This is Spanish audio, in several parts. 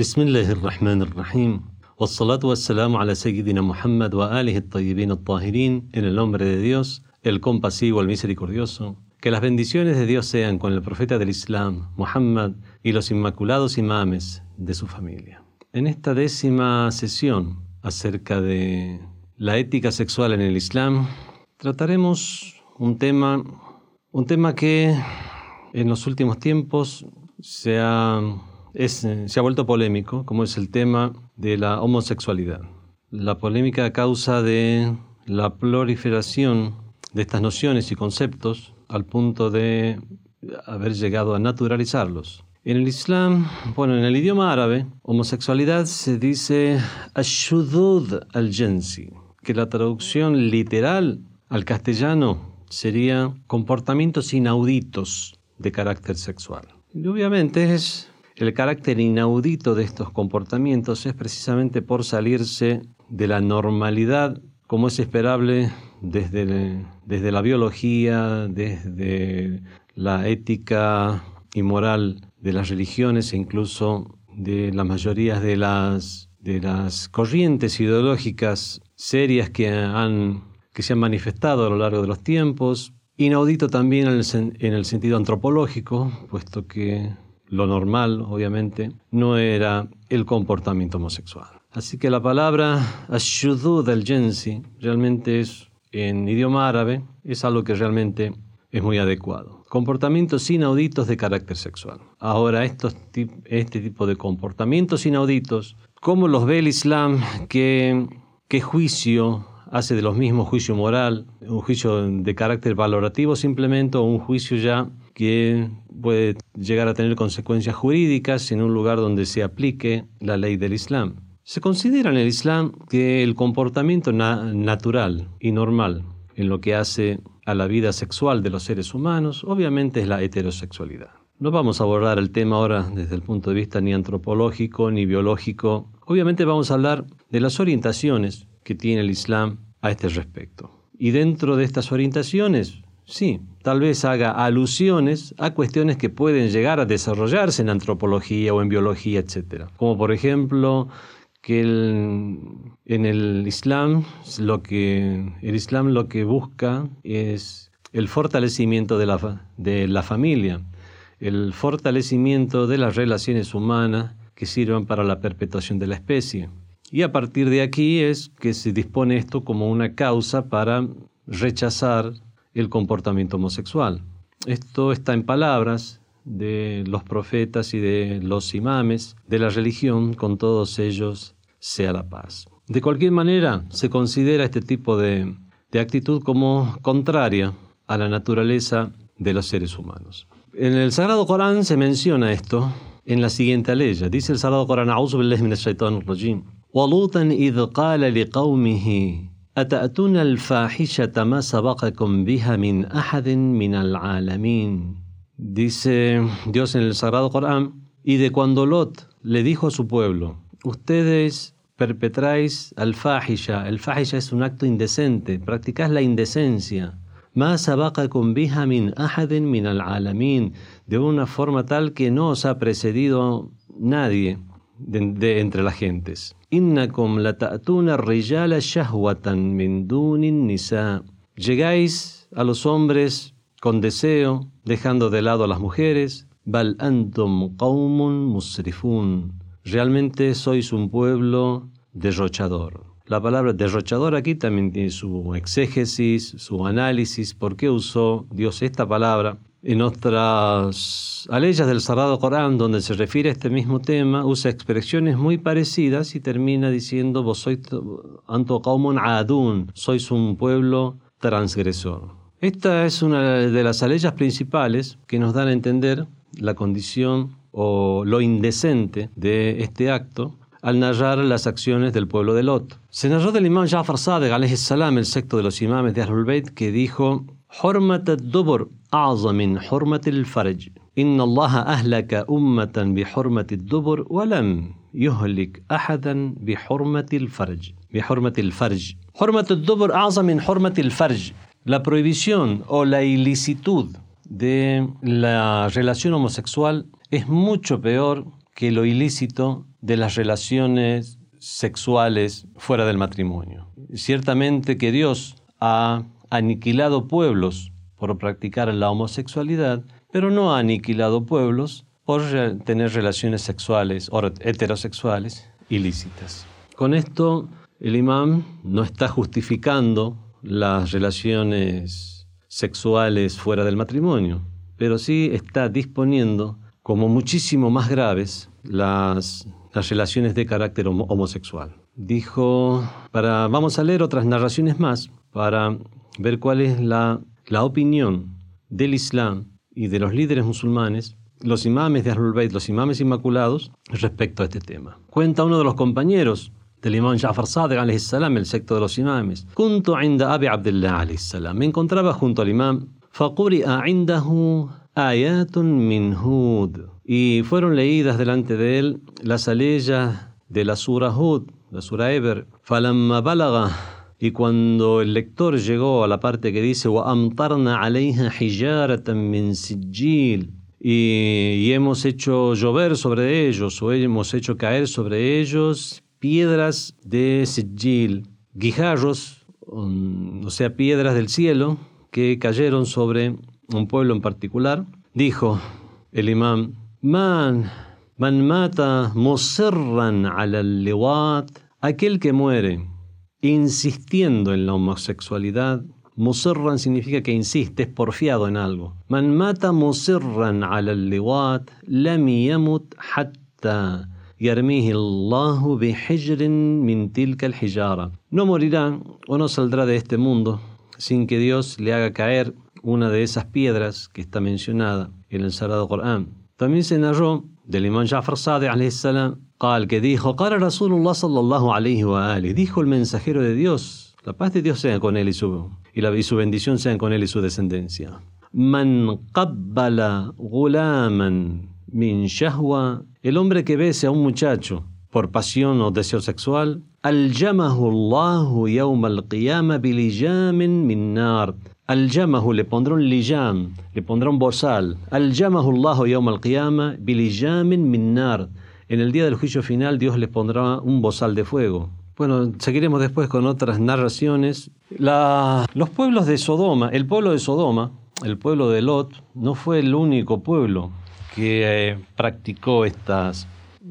بسم الله الرحمن الرحيم والصلاة والسلام على سيدنا محمد وآله الطيبين الطاهرين en el nombre de Dios, el compasivo, el misericordioso. Que las bendiciones de Dios sean con el profeta del Islam, Muhammad, y los inmaculados imames de su familia. En esta décima sesión acerca de la ética sexual en el Islam, trataremos un tema, un tema que en los últimos tiempos se ha, se ha vuelto polémico, como es el tema de la homosexualidad. La polémica a causa de la proliferación de estas nociones y conceptos al punto de haber llegado a naturalizarlos. En el Islam, bueno, en el idioma árabe, homosexualidad se dice ashudud al-jinsi, que la traducción literal al castellano sería comportamientos inauditos de carácter sexual. Y obviamente es el carácter inaudito de estos comportamientos es precisamente por salirse de la normalidad como es esperable desde, desde la biología, desde la ética y moral de las religiones e incluso de la mayoría de las, de las corrientes ideológicas serias que, han, que se han manifestado a lo largo de los tiempos. Inaudito también en el sentido antropológico, puesto que lo normal, obviamente, no era el comportamiento homosexual. Así que la palabra ashudu del jensi realmente es, en idioma árabe, es algo que realmente es muy adecuado. Comportamientos inauditos de carácter sexual. Ahora, estos, este tipo de comportamientos inauditos, ¿cómo los ve el Islam? ¿Qué, qué juicio hace de los mismos juicio moral? ¿Un juicio de carácter valorativo simplemente o un juicio ya que puede llegar a tener consecuencias jurídicas en un lugar donde se aplique la ley del Islam. Se considera en el Islam que el comportamiento natural y normal en lo que hace a la vida sexual de los seres humanos, obviamente es la heterosexualidad. No vamos a abordar el tema ahora desde el punto de vista ni antropológico ni biológico. Obviamente vamos a hablar de las orientaciones que tiene el Islam a este respecto. Y dentro de estas orientaciones sí, tal vez haga alusiones a cuestiones que pueden llegar a desarrollarse en antropología o en biología, etc. Como por ejemplo que en el Islam lo que el Islam lo que busca es el fortalecimiento de la, de la familia, el fortalecimiento de las relaciones humanas que sirvan para la perpetuación de la especie. Y a partir de aquí es que se dispone esto como una causa para rechazar el comportamiento homosexual. Esto está en palabras de los profetas y de los imames de la religión, con todos ellos sea la paz. De cualquier manera, se considera este tipo de, de actitud como contraria a la naturaleza de los seres humanos. En el Sagrado Corán se menciona esto en la siguiente ley. Dice el Sagrado Corán, أتأتون الفاحشة ما سبقكم بها من أحد من العالمين Dice Dios en el Sagrado Corán, y de cuando Lot le dijo a su pueblo, ustedes perpetráis al fahisha, el fahisha es un acto indecente, practicáis la indecencia, más con biha min ahaden min al alamin, de una forma tal que no os ha precedido nadie de, entre las gentes. Innakum lata'tuna rijala shahwatan min dunin nisa. Llegáis a los hombres con deseo, dejando de lado a las mujeres. Bal antum qaumun musrifun. Realmente sois un pueblo derrochador. La palabra derrochador aquí también tiene su exégesis, su análisis. ¿Por qué usó Dios esta palabra? En otras aleyas del Sagrado Corán, donde se refiere a este mismo tema, usa expresiones muy parecidas y termina diciendo, vos sois anto adun, sois un pueblo transgresor. Esta es una de las aleyas principales que nos dan a entender la condición o lo indecente de este acto al narrar las acciones del pueblo de Lot. Se narró del imán Jafar Sadegh, salam, el secto de los imames de Ahlul Bayt, que dijo, حرمة الدبر أعظم من حرمة الفرج إن الله أهلك أمة بحرمة الدبر ولم يهلك أحدا بحرمة الفرج بحرمة الفرج حرمة الدبر أعظم من حرمة الفرج La prohibición o la ilicitud de la relación homosexual es mucho peor que lo ilícito de las relaciones sexuales fuera del matrimonio. Ciertamente que Dios ha aniquilado pueblos por practicar la homosexualidad, pero no ha aniquilado pueblos por tener relaciones sexuales o heterosexuales ilícitas. Con esto, el imán no está justificando las relaciones sexuales fuera del matrimonio, pero sí está disponiendo como muchísimo más graves las, las relaciones de carácter homosexual. Dijo, para, vamos a leer otras narraciones más para ver cuál es la, la opinión del Islam y de los líderes musulmanes, los imames de Ahlul Bayt, los imames inmaculados, respecto a este tema. Cuenta uno de los compañeros del imán Ja'far Sadiq el secto de los imames. Junto inda Abi Abdullah Me encontraba junto al imam. min Hud. Y fueron leídas delante de él las aleyas de la sura Hud, la sura Eber. Falamma balaga y cuando el lector llegó a la parte que dice y, hemos hecho llover sobre ellos o hemos hecho caer sobre ellos piedras de sijil, guijarros, um, o sea, piedras del cielo que cayeron sobre un pueblo en particular, dijo el imán, man, man mata musirran al aquel que muere insistiendo en la homosexualidad. Musirran significa que insiste, es porfiado en algo. Man mata musirran ala liwat lam yamut hatta yarmihi Allahu bihijrin min tilka al No morirá o no saldrá de este mundo sin que Dios le haga caer una de esas piedras que está mencionada en el Sagrado Corán. También se narró del imam Ja'far Sadiq Qal que dijo, Qala Rasulullah sallallahu alayhi wa ali, dijo el mensajero de Dios, la paz de Dios sea con él y su, y, la, y su bendición sean con él y su descendencia. Man qabbala gulaman min shahwa, el hombre que bese a un muchacho por pasión o deseo sexual, aljamahu Allahu yawm al-qiyama bilijamin min nar. Aljamahu le pondrá un lijam, le pondrá un bozal. Aljamahu Allahu yawm al-qiyama bilijamin min nar en el día del juicio final Dios les pondrá un bozal de fuego. Bueno, seguiremos después con otras narraciones. los pueblos de Sodoma, el pueblo de Sodoma, el pueblo de Lot, no fue el único pueblo que eh, practicó estas,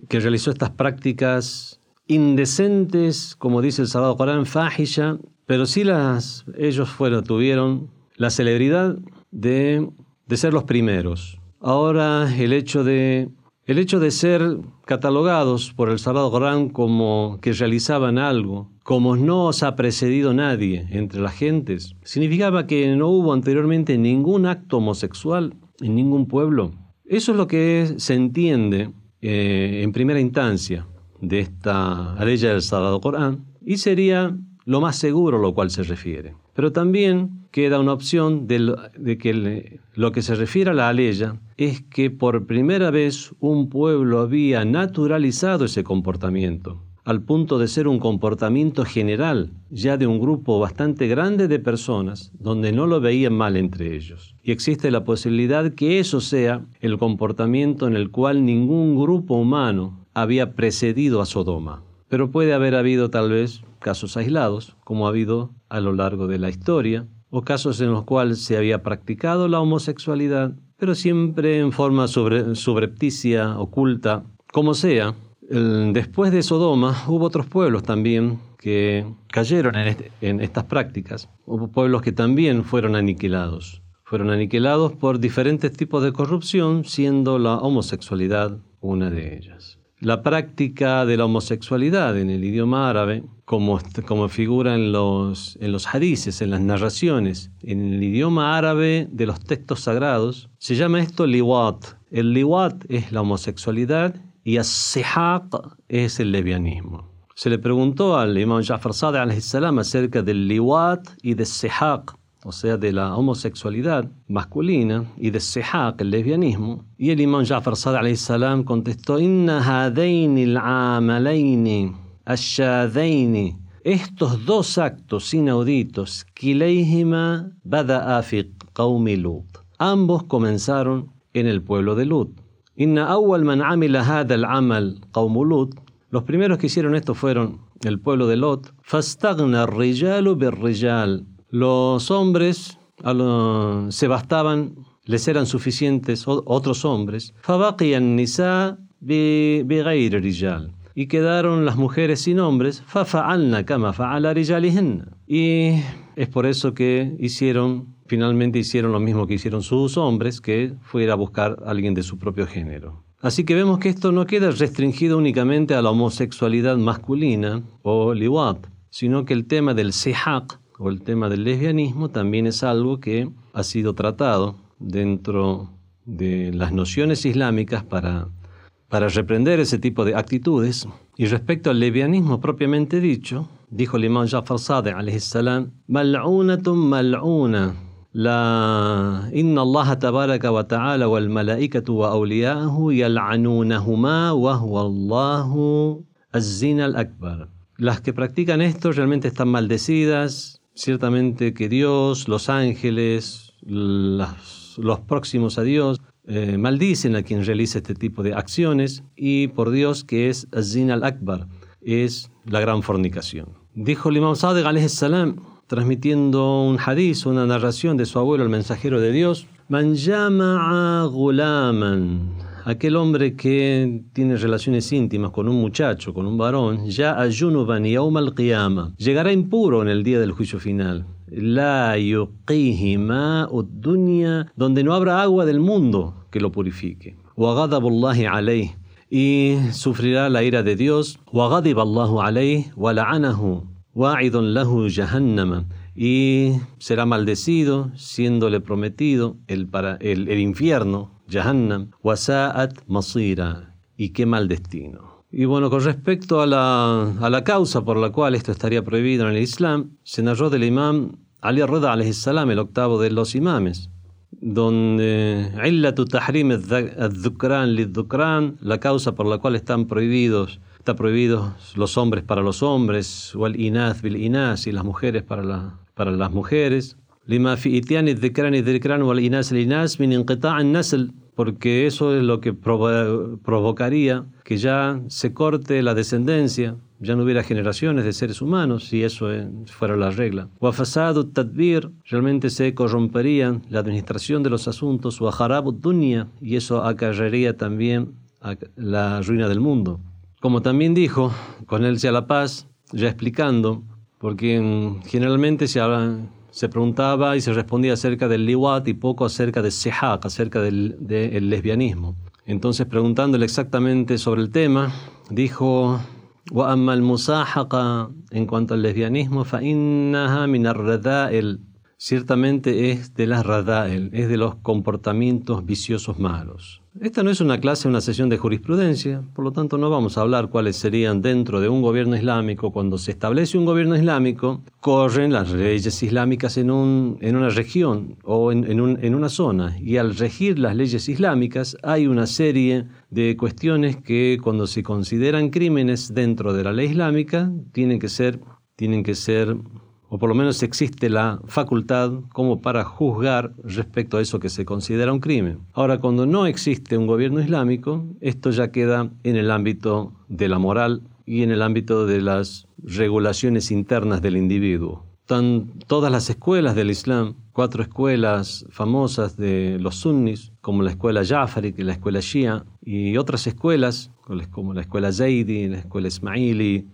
que realizó estas prácticas indecentes, como dice el Sagrado Corán, fahisha, pero sí las, ellos fueron, tuvieron la celebridad de, de ser los primeros. Ahora el hecho de el hecho de ser catalogados por el Sagrado Corán como que realizaban algo, como no os ha precedido nadie entre las gentes, significaba que no hubo anteriormente ningún acto homosexual en ningún pueblo. Eso es lo que se entiende eh, en primera instancia de esta ley del Sagrado Corán y sería lo más seguro a lo cual se refiere. Pero también queda una opción de, que lo que se refiere a la aleya es que por primera vez un pueblo había naturalizado ese comportamiento, al punto de ser un comportamiento general, ya de un grupo bastante grande de personas, donde no lo veían mal entre ellos. Y existe la posibilidad que eso sea el comportamiento en el cual ningún grupo humano había precedido a Sodoma. Pero puede haber habido tal vez casos aislados, como ha habido a lo largo de la historia, o casos en los cuales se había practicado la homosexualidad, pero siempre en forma subrepticia, oculta, como sea. después de Sodoma hubo otros pueblos también que cayeron en, este, en estas prácticas, hubo pueblos que también fueron aniquilados. Fueron aniquilados por diferentes tipos de corrupción, siendo la homosexualidad una de ellas. La práctica de la homosexualidad en el idioma árabe, como, como figura en los, en los hadices, en las narraciones, en el idioma árabe de los textos sagrados, se llama esto liwat. El liwat es la homosexualidad y as-sihaq es el lesbianismo. Se le preguntó al imam Ja'far Sadiq acerca del liwat y del sihaq, o sea, de la homosexualidad masculina y de sihaq, el lesbianismo. Y el imam Ja'far Sadiq salam contestó, Inna hadaini al-amalaini ashadaini estos dos actos inauditos, fi qawmi Lut. Ambos comenzaron en el pueblo de Lut. Inna awwal man amila hadha al-amal Lut. Los primeros que hicieron esto fueron el pueblo de Lot. Fastagna rijalu bir-rijal. Los hombres se bastaban, les eran suficientes otros hombres. Fabaqiya an-nisa bighayr rijal y quedaron las mujeres sin hombres, fafa'alna kama fa'ala. Y es por eso que finalmente hicieron lo mismo que hicieron sus hombres, que fue a buscar a alguien de su propio género. Así que vemos que esto no queda restringido únicamente a la homosexualidad masculina o liwat, sino que el tema del sihaq o el tema del lesbianismo también es algo que ha sido tratado dentro de las nociones islámicas para para reprender ese tipo de actitudes. Y respecto al levianismo propiamente dicho, dijo el imam Jafar alayhi salam, mal'unatun mal'una. La inna Allah tabaraka wa ta'ala wal malaikatu wa awliya'ahu yal'anunahuma wa huwa Allahu al-akbar. Las que practican esto realmente están maldecidas, ciertamente que Dios, los ángeles, los próximos a Dios, eh, maldicen a quien realiza este tipo de acciones y por Dios que es Zin al-Akbar, es la gran fornicación. Dijo el Imam Sadiq salam, transmitiendo un hadith, una narración de su abuelo, el mensajero de Dios, Man gulaman, aquel hombre que tiene relaciones íntimas con un muchacho, con un varón, ya ayunuban yawm al-qiyama, llegará impuro en el día del juicio final la yuqihi dunya, donde no habrá agua del mundo que lo purifique. Wa alayh, y sufrirá la ira de Dios. Wa Allahu alayh wa la'anahu wa'idun lahu jahannama y será maldecido, siéndole prometido el, para, el, el infierno, Jahannam, wasa'at masira, y qué mal destino. Y bueno, con respecto a la, a la causa por la cual esto estaría prohibido en el Islam, se narró del imam Ali Rida salam, el octavo de los imames, donde tahrim la causa por la cual están prohibidos, está prohibidos los hombres para los hombres, wal inas bil inas y las mujeres para, la, para las mujeres, lima fi itiani wal inas inas min nasl porque eso es lo que provocaría que ya se corte la descendencia, ya no hubiera generaciones de seres humanos si eso fuera la regla. Wafasadu tadbir, realmente se corrompería la administración de los asuntos, waharabu dunya, y eso acarrearía también la ruina del mundo. Como también dijo, con él sea la paz, ya explicando, porque generalmente se habla se preguntaba y se respondía acerca del liwat y poco acerca de sehak, acerca del, lesbianismo. Entonces, preguntándole exactamente sobre el tema, dijo: Wa en cuanto al lesbianismo, fa innaha min ciertamente es de las rada'el, es de los comportamientos viciosos malos. Esta no es una clase, una sesión de jurisprudencia, por lo tanto no vamos a hablar cuáles serían dentro de un gobierno islámico. Cuando se establece un gobierno islámico, corren las leyes islámicas en, un, en una región o en, en, un, en una zona, y al regir las leyes islámicas hay una serie de cuestiones que cuando se consideran crímenes dentro de la ley islámica tienen que ser, tienen que ser o por lo menos existe la facultad como para juzgar respecto a eso que se considera un crimen. Ahora, cuando no existe un gobierno islámico, esto ya queda en el ámbito de la moral y en el ámbito de las regulaciones internas del individuo. Están todas las escuelas del Islam, cuatro escuelas famosas de los sunnis, como la escuela Jafari, la escuela Shia, y otras escuelas, como la escuela Zaidi, la escuela Ismaili,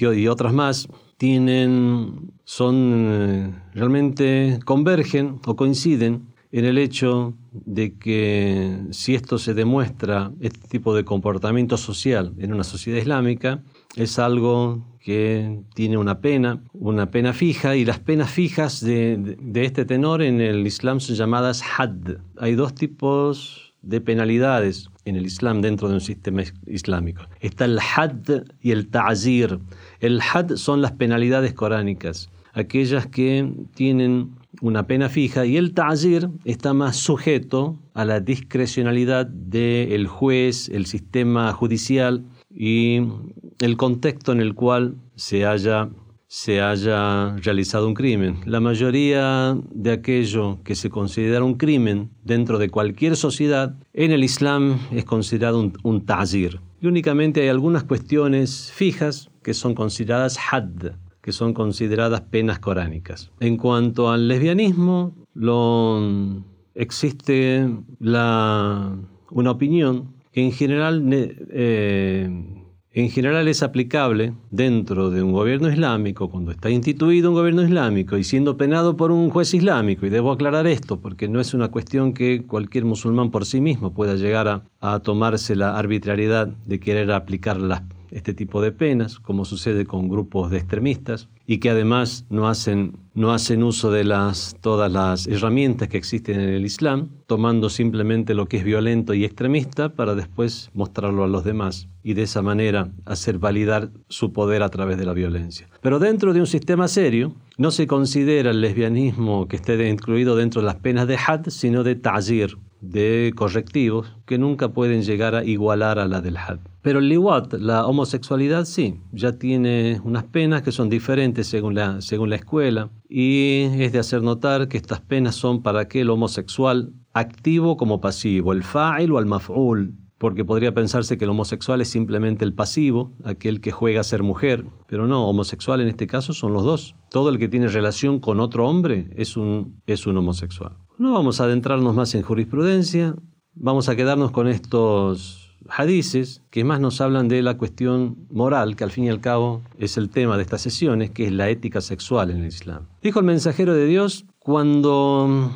y otras más, tienen, son, eh, realmente convergen o coinciden en el hecho de que si esto se demuestra, este tipo de comportamiento social en una sociedad islámica, es algo que tiene una pena, una pena fija, y las penas fijas de, de este tenor en el Islam son llamadas had. Hay dos tipos de penalidades en el Islam dentro de un sistema islámico. Está el had y el ta'zir. El had son las penalidades coránicas, aquellas que tienen una pena fija y el ta'zir está más sujeto a la discrecionalidad del juez, el sistema judicial y el contexto en el cual se haya, se haya realizado un crimen. La mayoría de aquello que se considera un crimen dentro de cualquier sociedad, en el Islam es considerado un, un ta'zir. Y únicamente hay algunas cuestiones fijas que son consideradas hadd, que son consideradas penas coránicas. En cuanto al lesbianismo, lo, existe una opinión que en general, eh, en general es aplicable dentro de un gobierno islámico, cuando está instituido un gobierno islámico y siendo penado por un juez islámico, y debo aclarar esto porque no es una cuestión que cualquier musulmán por sí mismo pueda llegar a, tomarse la arbitrariedad de querer aplicar las este tipo de penas, como sucede con grupos de extremistas, y que además no hacen, no hacen uso de las, todas las herramientas que existen en el Islam, tomando simplemente lo que es violento y extremista para después mostrarlo a los demás y de esa manera hacer validar su poder a través de la violencia. Pero dentro de un sistema serio, no se considera el lesbianismo que esté incluido dentro de las penas de had, sino de ta'zir, de correctivos que nunca pueden llegar a igualar a la del had. Pero el liwat, la homosexualidad, sí, ya tiene unas penas que son diferentes según la, según la escuela y es de hacer notar que estas penas son para aquel homosexual activo como pasivo, el fa'il o el maf'ul, porque podría pensarse que el homosexual es simplemente el pasivo, aquel que juega a ser mujer, pero no, homosexual en este caso son los dos. Todo el que tiene relación con otro hombre es un, es un homosexual. No vamos a adentrarnos más en jurisprudencia, vamos a quedarnos con estos hadices que más nos hablan de la cuestión moral, que al fin y al cabo es el tema de estas sesiones, que es la ética sexual en el Islam. Dijo el mensajero de Dios, cuando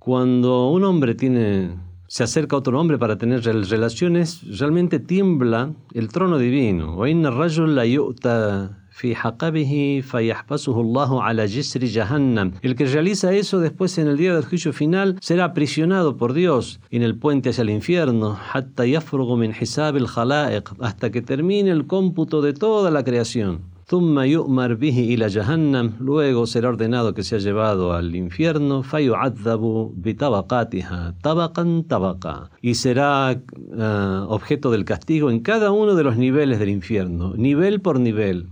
cuando un hombre tiene se acerca otro hombre para tener relaciones, realmente tiembla el trono divino. El que realiza eso después en el día del juicio final será aprisionado por Dios en el puente hacia el infierno hasta que termine el cómputo de toda la creación. Luego será ordenado que sea llevado al infierno. y será ah, objeto del castigo en cada uno de los niveles del infierno, nivel por nivel.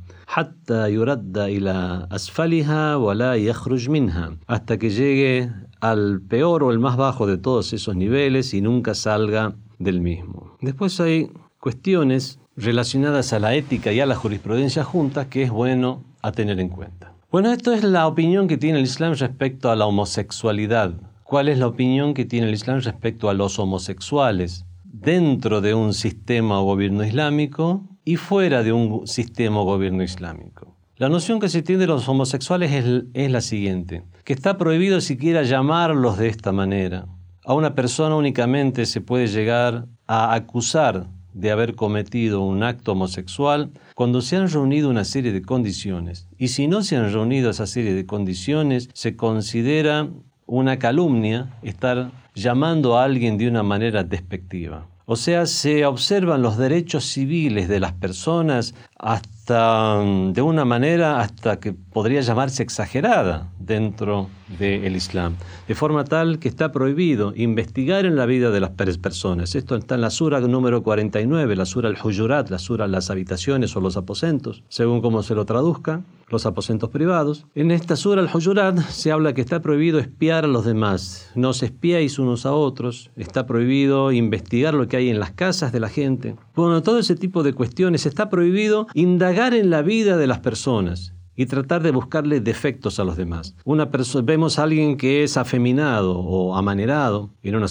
Hasta que llegue al peor o el más bajo de todos esos niveles y nunca salga del mismo. Después hay cuestiones relacionadas a la ética y a la jurisprudencia juntas que es bueno a tener en cuenta. Bueno, esto es la opinión que tiene el Islam respecto a la homosexualidad. ¿Cuál es la opinión que tiene el Islam respecto a los homosexuales dentro de un sistema o gobierno islámico y fuera de un sistema o gobierno islámico. La noción que se tiene de los homosexuales es, la siguiente, que está prohibido siquiera llamarlos de esta manera. A una persona únicamente se puede llegar a acusar de haber cometido un acto homosexual cuando se han reunido una serie de condiciones. Y si no se han reunido esa serie de condiciones, se considera una calumnia estar llamando a alguien de una manera despectiva. O sea, se observan los derechos civiles de las personas hasta mm, de una manera hasta que podría llamarse exagerada dentro del Islam, de forma tal que está prohibido investigar en la vida de las personas. Esto está en la sura número 49, la sura al-Hujurat, la sura las habitaciones o los aposentos, según como se lo traduzca los aposentos privados. En esta sura al-Hujurat se habla que está prohibido espiar a los demás. No os espiáis unos a otros. Está prohibido investigar lo que hay en las casas de la gente. Bueno, todo ese tipo de cuestiones. Está prohibido indagar en la vida de las personas y tratar de buscarle defectos a los demás. Una vemos a alguien que es afeminado o amanerado en una,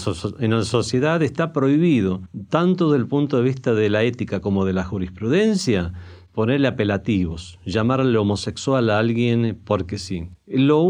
sociedad, está prohibido, tanto desde el punto de vista de la ética como de la jurisprudencia, ponerle apelativos, llamarle homosexual a alguien porque sí. Lo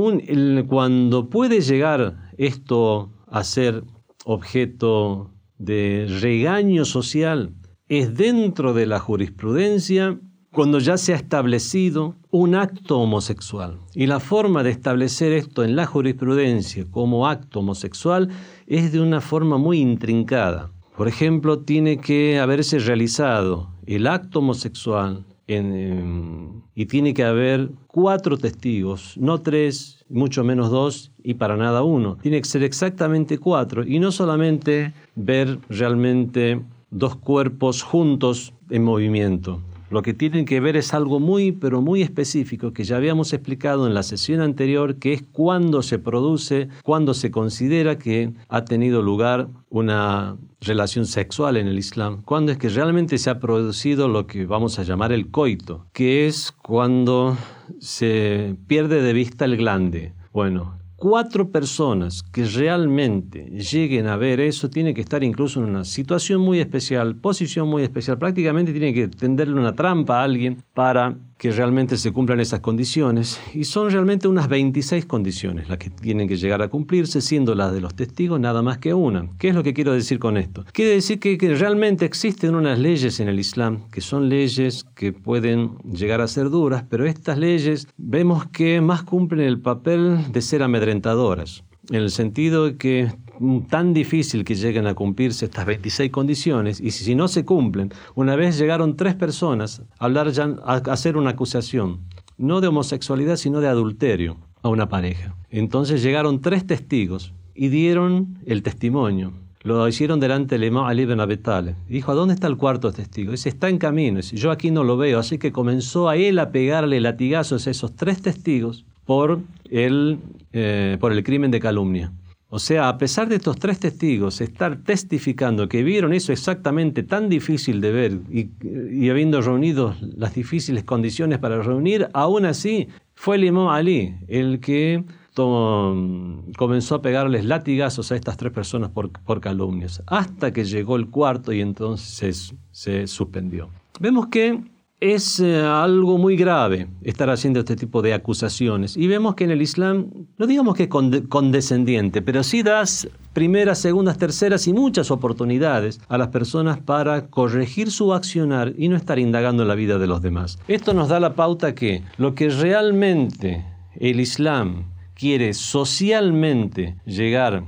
cuando puede llegar esto a ser objeto de regaño social es dentro de la jurisprudencia cuando ya se ha establecido un acto homosexual. Y la forma de establecer esto en la jurisprudencia como acto homosexual es de una forma muy intrincada. Por ejemplo, tiene que haberse realizado el acto homosexual y tiene que haber cuatro testigos, no tres, mucho menos dos y para nada uno. Tiene que ser exactamente cuatro y no solamente ver realmente dos cuerpos juntos en movimiento. Lo que tienen que ver es algo muy, pero muy específico que ya habíamos explicado en la sesión anterior, que es cuando se produce, cuando se considera que ha tenido lugar una relación sexual en el Islam, cuando es que realmente se ha producido lo que vamos a llamar el coito, que es cuando se pierde de vista el glande. Bueno, cuatro personas que realmente lleguen a ver eso tienen que estar incluso en una situación muy especial, posición muy especial, prácticamente tienen que tenderle una trampa a alguien para que realmente se cumplan esas condiciones. Y son realmente unas 26 condiciones las que tienen que llegar a cumplirse, siendo las de los testigos nada más que una. ¿Qué es lo que quiero decir con esto? Quiere decir que, que realmente existen unas leyes en el Islam, que son leyes que pueden llegar a ser duras, pero estas leyes vemos que más cumplen el papel de ser amedrentadoras en el sentido de que tan difícil que lleguen a cumplirse estas 26 condiciones y si no se cumplen, una vez llegaron tres personas a, hablar a hacer una acusación, no de homosexualidad, sino de adulterio a una pareja. Entonces llegaron tres testigos y dieron el testimonio. Lo hicieron delante del imam Ali ben Dijo, ¿a dónde está el cuarto testigo? Dice, está en camino. Dice, yo aquí no lo veo. Así que comenzó a él a pegarle latigazos a esos tres testigos por el, eh, por el crimen de calumnia. O sea, a pesar de estos tres testigos estar testificando que vieron eso exactamente tan difícil de ver y, habiendo reunido las difíciles condiciones para reunir, aún así fue el imam Ali el que comenzó a pegarles latigazos a estas tres personas por, por calumnias, hasta que llegó el cuarto y entonces se suspendió. Vemos que es eh, algo muy grave estar haciendo este tipo de acusaciones. Y vemos que en el Islam, no digamos que es condescendiente, pero sí das primeras, segundas, terceras y muchas oportunidades a las personas para corregir su accionar y no estar indagando en la vida de los demás. Esto nos da la pauta que lo que realmente el Islam quiere socialmente llegar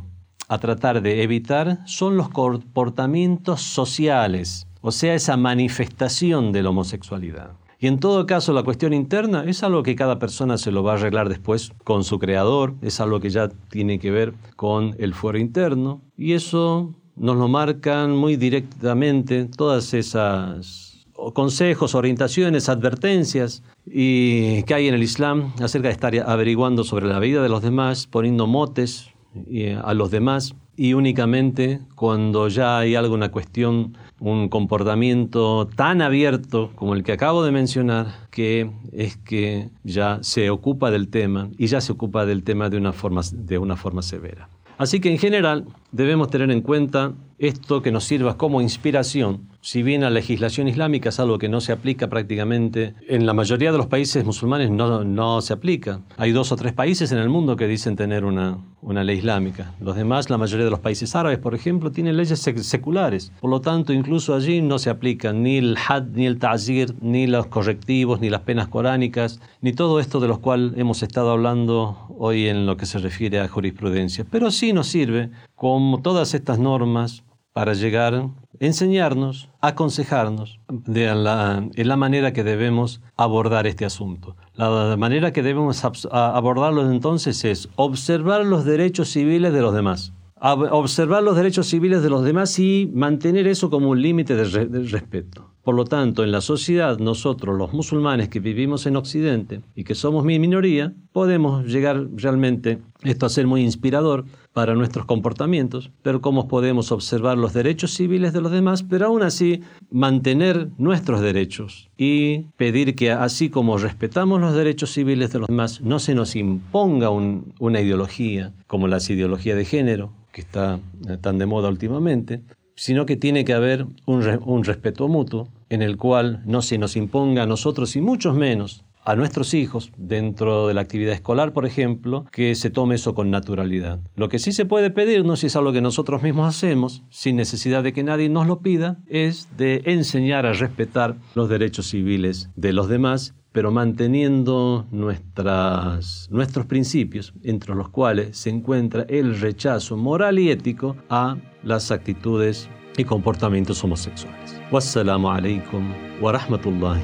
a tratar de evitar son los comportamientos sociales o sea, esa manifestación de la homosexualidad. Y en todo caso, la cuestión interna es algo que cada persona se lo va a arreglar después con su creador, es algo que ya tiene que ver con el fuero interno, y eso nos lo marcan muy directamente todas esas consejos, orientaciones, advertencias y que hay en el Islam acerca de estar averiguando sobre la vida de los demás, poniendo motes eh, a los demás y únicamente cuando ya hay alguna cuestión, un comportamiento tan abierto como el que acabo de mencionar, que es que ya se ocupa del tema y ya se ocupa del tema de una forma, de una forma severa. Así que en general debemos tener en cuenta esto que nos sirva como inspiración si bien la legislación islámica es algo que no se aplica prácticamente, en la mayoría de los países musulmanes no, no se aplica. Hay dos o tres países en el mundo que dicen tener una, una ley islámica. Los demás, la mayoría de los países árabes, por ejemplo, tienen leyes seculares. Por lo tanto, incluso allí no se aplican ni el had, ni el ta'zir, ni los correctivos, ni las penas coránicas, ni todo esto de los cuales hemos estado hablando hoy en lo que se refiere a jurisprudencia. Pero sí nos sirve, como todas estas normas, para llegar enseñarnos, aconsejarnos de la manera que debemos abordar este asunto. La manera que debemos abordarlo entonces es observar los derechos civiles de los demás. Observar los derechos civiles de los demás y mantener eso como un límite de, de respeto. Por lo tanto, en la sociedad, nosotros, los musulmanes que vivimos en Occidente y que somos mi minoría, podemos llegar realmente esto a ser muy inspirador para nuestros comportamientos, pero cómo podemos observar los derechos civiles de los demás, pero aún así mantener nuestros derechos y pedir que así como respetamos los derechos civiles de los demás, no se nos imponga una ideología como la ideología de género, que está eh, tan de moda últimamente, sino que tiene que haber un respeto mutuo en el cual no se nos imponga a nosotros y muchos menos a nuestros hijos dentro de la actividad escolar, por ejemplo, que se tome eso con naturalidad. Lo que sí se puede pedirnos, si es algo que nosotros mismos hacemos, sin necesidad de que nadie nos lo pida, es de enseñar a respetar los derechos civiles de los demás pero manteniendo nuestras, nuestros principios, entre los cuales se encuentra el rechazo moral y ético a las actitudes y comportamientos homosexuales. Wassalamu alaikum wa rahmatullahi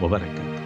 wa barakatuh.